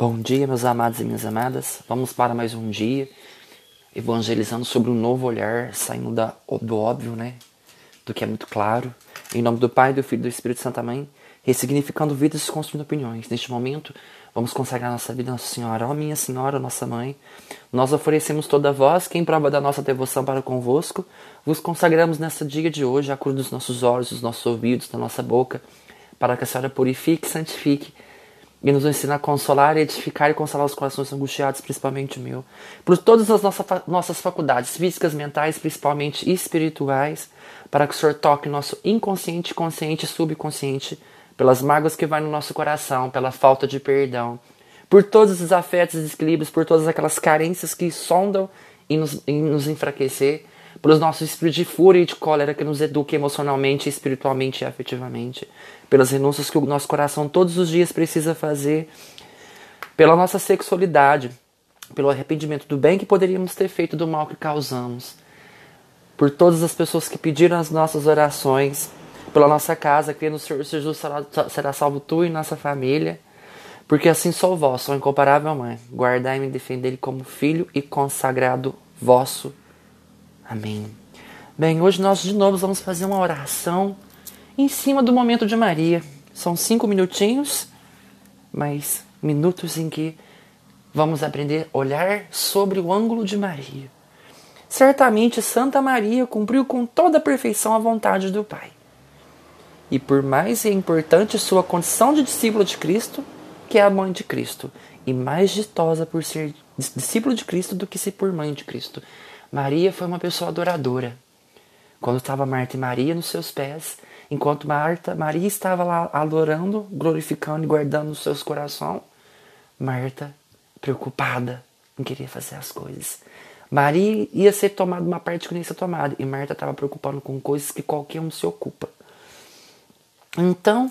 Bom dia, meus amados e minhas amadas. Vamos para mais um dia evangelizando sobre um novo olhar, saindo da, do óbvio, né? Do que é muito claro. Em nome do Pai, do Filho e do Espírito Santo, amém. Ressignificando vidas e construindo opiniões. Neste momento, vamos consagrar nossa vida a Nossa Senhora. Ó minha Senhora, nossa Mãe, nós oferecemos toda vós, que em prova da nossa devoção para convosco, vos consagramos nessa dia de hoje a cor dos nossos olhos, dos nossos ouvidos, da nossa boca, para que a Senhora purifique e santifique e nos ensina a consolar, edificar e consolar os corações angustiados, principalmente o meu. Por todas as nossa, nossas faculdades físicas, mentais, principalmente espirituais, para que o Senhor toque nosso inconsciente, consciente e subconsciente, pelas mágoas que vai no nosso coração, pela falta de perdão, por todos os afetos e desequilíbrios, por todas aquelas carências que sondam e nos, e nos enfraquecer, pelos nossos espíritos de fúria e de cólera que nos eduquem emocionalmente, espiritualmente e afetivamente, pelas renúncias que o nosso coração todos os dias precisa fazer, pela nossa sexualidade, pelo arrependimento do bem que poderíamos ter feito do mal que causamos, por todas as pessoas que pediram as nossas orações, pela nossa casa, que no Senhor Jesus será, será salvo tu e nossa família, porque assim sou vós, sou incomparável mãe, guardai-me e defendei como filho e consagrado vosso Amém. Bem, hoje nós de novo vamos fazer uma oração em cima do momento de Maria. São cinco minutinhos, mas minutos em que vamos aprender a olhar sobre o ângulo de Maria. Certamente Santa Maria cumpriu com toda a perfeição a vontade do Pai. E por mais importante sua condição de discípula de Cristo, que é a mãe de Cristo, e mais ditosa por ser discípulo de Cristo do que ser por mãe de Cristo. Maria foi uma pessoa adoradora. Quando estava Marta e Maria nos seus pés, enquanto Marta, Maria estava lá adorando, glorificando e guardando nos seus corações, Marta, preocupada, não queria fazer as coisas. Maria ia ser tomada uma parte que nem ser tomada, e Marta estava preocupando com coisas que qualquer um se ocupa. Então,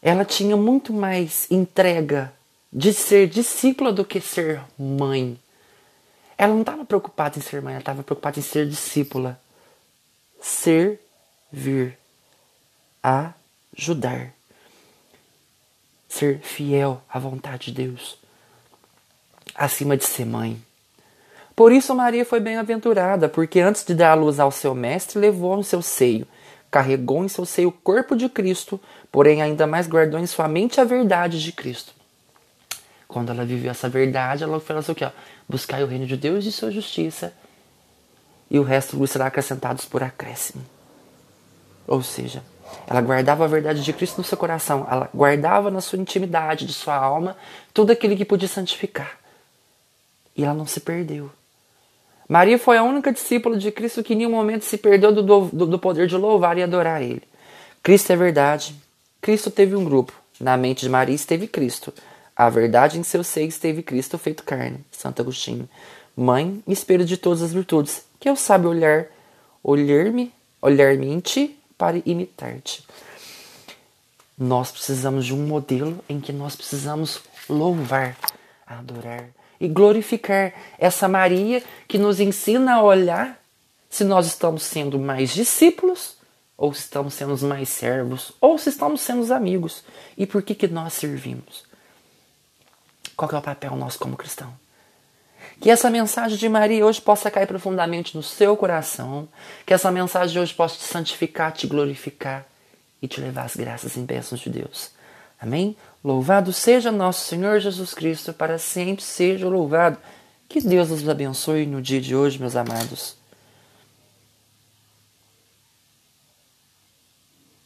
ela tinha muito mais entrega de ser discípula do que ser mãe. Ela não estava preocupada em ser mãe, ela estava preocupada em ser discípula. Servir. Ajudar. Ser fiel à vontade de Deus. Acima de ser mãe. Por isso Maria foi bem-aventurada, porque antes de dar a luz ao seu mestre, levou em seu seio, carregou em seu seio o corpo de Cristo, porém ainda mais guardou em sua mente a verdade de Cristo. Quando ela viveu essa verdade, ela falou assim: ó, buscai o reino de Deus e sua justiça, e o resto vos será acrescentados por acréscimo. Ou seja, ela guardava a verdade de Cristo no seu coração, ela guardava na sua intimidade de sua alma tudo aquilo que podia santificar. E ela não se perdeu. Maria foi a única discípula de Cristo que em nenhum momento se perdeu do, do, do poder de louvar e adorar Ele. Cristo é verdade. Cristo teve um grupo. Na mente de Maria esteve Cristo. A verdade em seu seio esteve Cristo feito carne, Santo Agostinho. Mãe espelho de todas as virtudes, que eu sabe olhar, olhar-me, olhar-me em ti para imitar-te. Nós precisamos de um modelo em que nós precisamos louvar, adorar e glorificar essa Maria que nos ensina a olhar se nós estamos sendo mais discípulos ou se estamos sendo mais servos ou se estamos sendo amigos e por que que nós servimos. Qual é o papel nosso como cristão? Que essa mensagem de Maria hoje possa cair profundamente no seu coração. Que essa mensagem de hoje possa te santificar, te glorificar e te levar às graças e bênçãos de Deus. Amém? Louvado seja nosso Senhor Jesus Cristo, para sempre seja louvado. Que Deus nos abençoe no dia de hoje, meus amados.